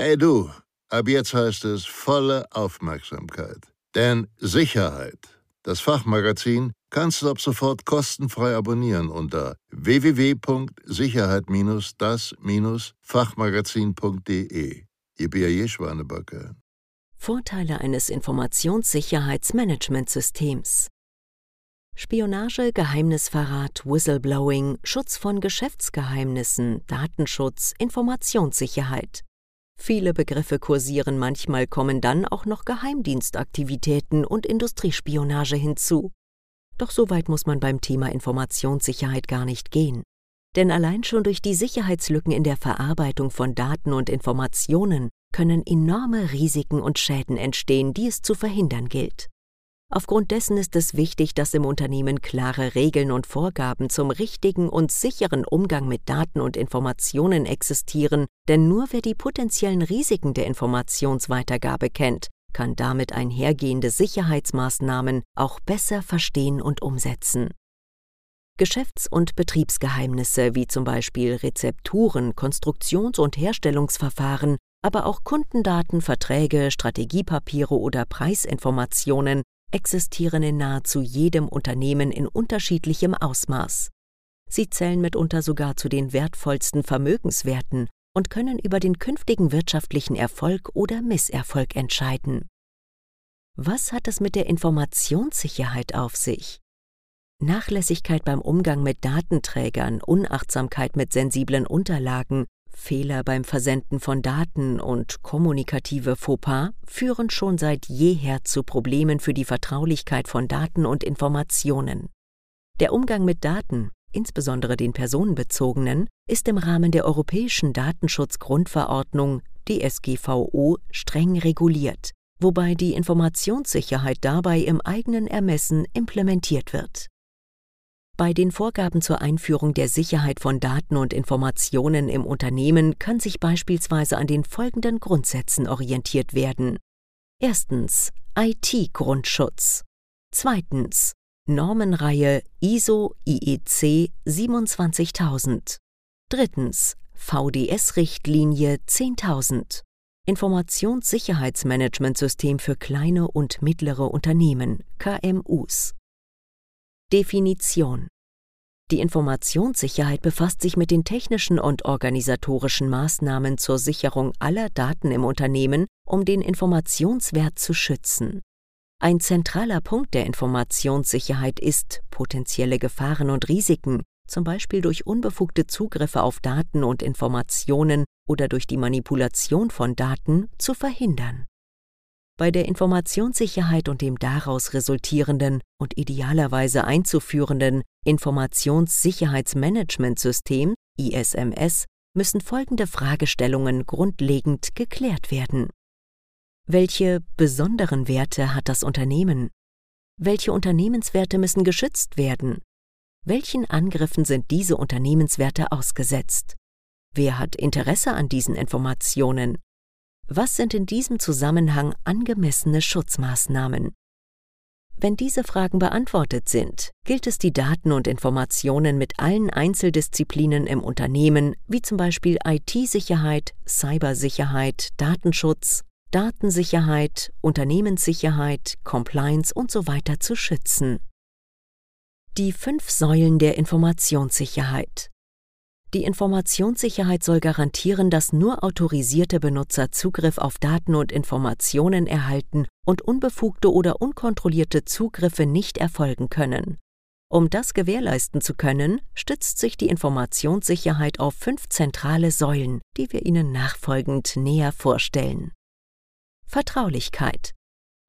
Hey du, ab jetzt heißt es volle Aufmerksamkeit. Denn Sicherheit, das Fachmagazin, kannst du ab sofort kostenfrei abonnieren unter www.sicherheit-das-fachmagazin.de. Ihr B.A.J. Schwanebacke. Vorteile eines Informationssicherheitsmanagementsystems. Spionage, Geheimnisverrat, Whistleblowing, Schutz von Geschäftsgeheimnissen, Datenschutz, Informationssicherheit. Viele Begriffe kursieren, manchmal kommen dann auch noch Geheimdienstaktivitäten und Industriespionage hinzu. Doch so weit muss man beim Thema Informationssicherheit gar nicht gehen. Denn allein schon durch die Sicherheitslücken in der Verarbeitung von Daten und Informationen können enorme Risiken und Schäden entstehen, die es zu verhindern gilt. Aufgrund dessen ist es wichtig, dass im Unternehmen klare Regeln und Vorgaben zum richtigen und sicheren Umgang mit Daten und Informationen existieren, denn nur wer die potenziellen Risiken der Informationsweitergabe kennt, kann damit einhergehende Sicherheitsmaßnahmen auch besser verstehen und umsetzen. Geschäfts- und Betriebsgeheimnisse wie zum Beispiel Rezepturen, Konstruktions- und Herstellungsverfahren, aber auch Kundendaten, Verträge, Strategiepapiere oder Preisinformationen existieren in nahezu jedem Unternehmen in unterschiedlichem Ausmaß. Sie zählen mitunter sogar zu den wertvollsten Vermögenswerten und können über den künftigen wirtschaftlichen Erfolg oder Misserfolg entscheiden. Was hat es mit der Informationssicherheit auf sich? Nachlässigkeit beim Umgang mit Datenträgern, Unachtsamkeit mit sensiblen Unterlagen, Fehler beim Versenden von Daten und kommunikative Fauxpas führen schon seit jeher zu Problemen für die Vertraulichkeit von Daten und Informationen. Der Umgang mit Daten, insbesondere den personenbezogenen, ist im Rahmen der Europäischen Datenschutzgrundverordnung DSGVO streng reguliert, wobei die Informationssicherheit dabei im eigenen Ermessen implementiert wird. Bei den Vorgaben zur Einführung der Sicherheit von Daten und Informationen im Unternehmen kann sich beispielsweise an den folgenden Grundsätzen orientiert werden. Erstens IT-Grundschutz. Zweitens Normenreihe ISO IEC 27000. Drittens VDS-Richtlinie 10000. Informationssicherheitsmanagementsystem für kleine und mittlere Unternehmen KMUs. Definition Die Informationssicherheit befasst sich mit den technischen und organisatorischen Maßnahmen zur Sicherung aller Daten im Unternehmen, um den Informationswert zu schützen. Ein zentraler Punkt der Informationssicherheit ist, potenzielle Gefahren und Risiken, zum Beispiel durch unbefugte Zugriffe auf Daten und Informationen oder durch die Manipulation von Daten, zu verhindern bei der Informationssicherheit und dem daraus resultierenden und idealerweise einzuführenden Informationssicherheitsmanagementsystem ISMS müssen folgende Fragestellungen grundlegend geklärt werden. Welche besonderen Werte hat das Unternehmen? Welche Unternehmenswerte müssen geschützt werden? Welchen Angriffen sind diese Unternehmenswerte ausgesetzt? Wer hat Interesse an diesen Informationen? Was sind in diesem Zusammenhang angemessene Schutzmaßnahmen? Wenn diese Fragen beantwortet sind, gilt es, die Daten und Informationen mit allen Einzeldisziplinen im Unternehmen, wie zum Beispiel IT-Sicherheit, Cybersicherheit, Datenschutz, Datensicherheit, Unternehmenssicherheit, Compliance und so weiter zu schützen. Die fünf Säulen der Informationssicherheit. Die Informationssicherheit soll garantieren, dass nur autorisierte Benutzer Zugriff auf Daten und Informationen erhalten und unbefugte oder unkontrollierte Zugriffe nicht erfolgen können. Um das gewährleisten zu können, stützt sich die Informationssicherheit auf fünf zentrale Säulen, die wir Ihnen nachfolgend näher vorstellen. Vertraulichkeit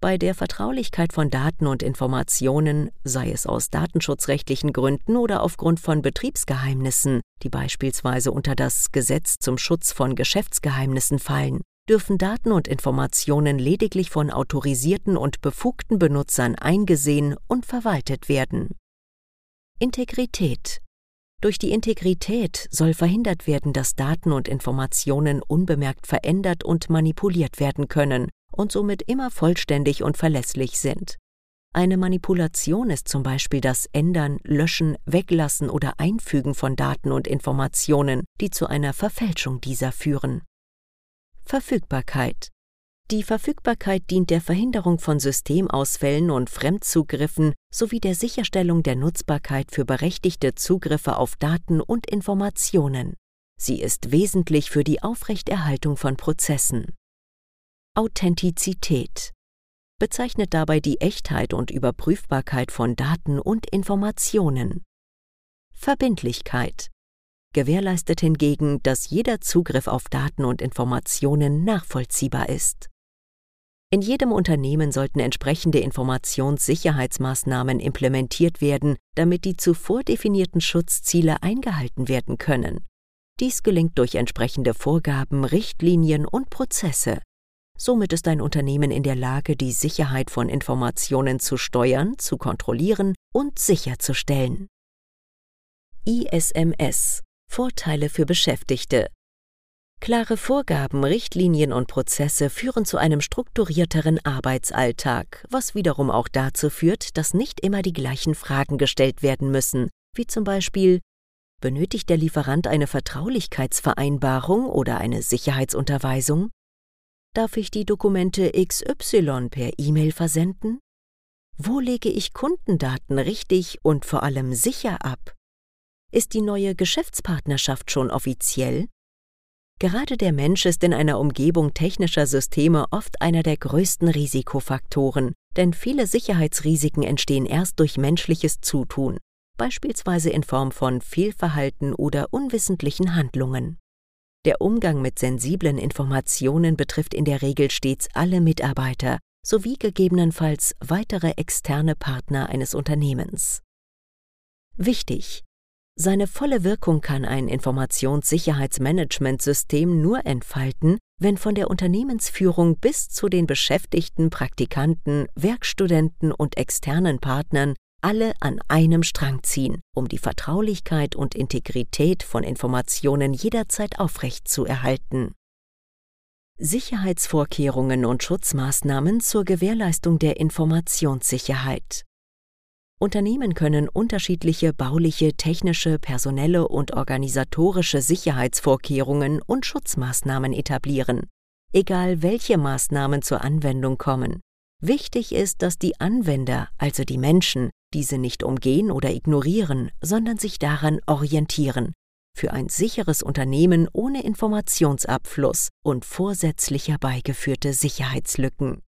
bei der Vertraulichkeit von Daten und Informationen, sei es aus datenschutzrechtlichen Gründen oder aufgrund von Betriebsgeheimnissen, die beispielsweise unter das Gesetz zum Schutz von Geschäftsgeheimnissen fallen, dürfen Daten und Informationen lediglich von autorisierten und befugten Benutzern eingesehen und verwaltet werden. Integrität durch die Integrität soll verhindert werden, dass Daten und Informationen unbemerkt verändert und manipuliert werden können und somit immer vollständig und verlässlich sind. Eine Manipulation ist zum Beispiel das Ändern, Löschen, Weglassen oder Einfügen von Daten und Informationen, die zu einer Verfälschung dieser führen. Verfügbarkeit. Die Verfügbarkeit dient der Verhinderung von Systemausfällen und Fremdzugriffen sowie der Sicherstellung der Nutzbarkeit für berechtigte Zugriffe auf Daten und Informationen. Sie ist wesentlich für die Aufrechterhaltung von Prozessen. Authentizität bezeichnet dabei die Echtheit und Überprüfbarkeit von Daten und Informationen. Verbindlichkeit gewährleistet hingegen, dass jeder Zugriff auf Daten und Informationen nachvollziehbar ist. In jedem Unternehmen sollten entsprechende Informationssicherheitsmaßnahmen implementiert werden, damit die zuvor definierten Schutzziele eingehalten werden können. Dies gelingt durch entsprechende Vorgaben, Richtlinien und Prozesse. Somit ist ein Unternehmen in der Lage, die Sicherheit von Informationen zu steuern, zu kontrollieren und sicherzustellen. ISMS Vorteile für Beschäftigte Klare Vorgaben, Richtlinien und Prozesse führen zu einem strukturierteren Arbeitsalltag, was wiederum auch dazu führt, dass nicht immer die gleichen Fragen gestellt werden müssen, wie zum Beispiel Benötigt der Lieferant eine Vertraulichkeitsvereinbarung oder eine Sicherheitsunterweisung? Darf ich die Dokumente XY per E-Mail versenden? Wo lege ich Kundendaten richtig und vor allem sicher ab? Ist die neue Geschäftspartnerschaft schon offiziell? Gerade der Mensch ist in einer Umgebung technischer Systeme oft einer der größten Risikofaktoren, denn viele Sicherheitsrisiken entstehen erst durch menschliches Zutun, beispielsweise in Form von Fehlverhalten oder unwissentlichen Handlungen. Der Umgang mit sensiblen Informationen betrifft in der Regel stets alle Mitarbeiter sowie gegebenenfalls weitere externe Partner eines Unternehmens. Wichtig, seine volle Wirkung kann ein Informationssicherheitsmanagementsystem nur entfalten, wenn von der Unternehmensführung bis zu den Beschäftigten, Praktikanten, Werkstudenten und externen Partnern alle an einem Strang ziehen, um die Vertraulichkeit und Integrität von Informationen jederzeit aufrechtzuerhalten. Sicherheitsvorkehrungen und Schutzmaßnahmen zur Gewährleistung der Informationssicherheit Unternehmen können unterschiedliche bauliche, technische, personelle und organisatorische Sicherheitsvorkehrungen und Schutzmaßnahmen etablieren, egal welche Maßnahmen zur Anwendung kommen. Wichtig ist, dass die Anwender, also die Menschen, diese nicht umgehen oder ignorieren, sondern sich daran orientieren. Für ein sicheres Unternehmen ohne Informationsabfluss und vorsätzlich herbeigeführte Sicherheitslücken.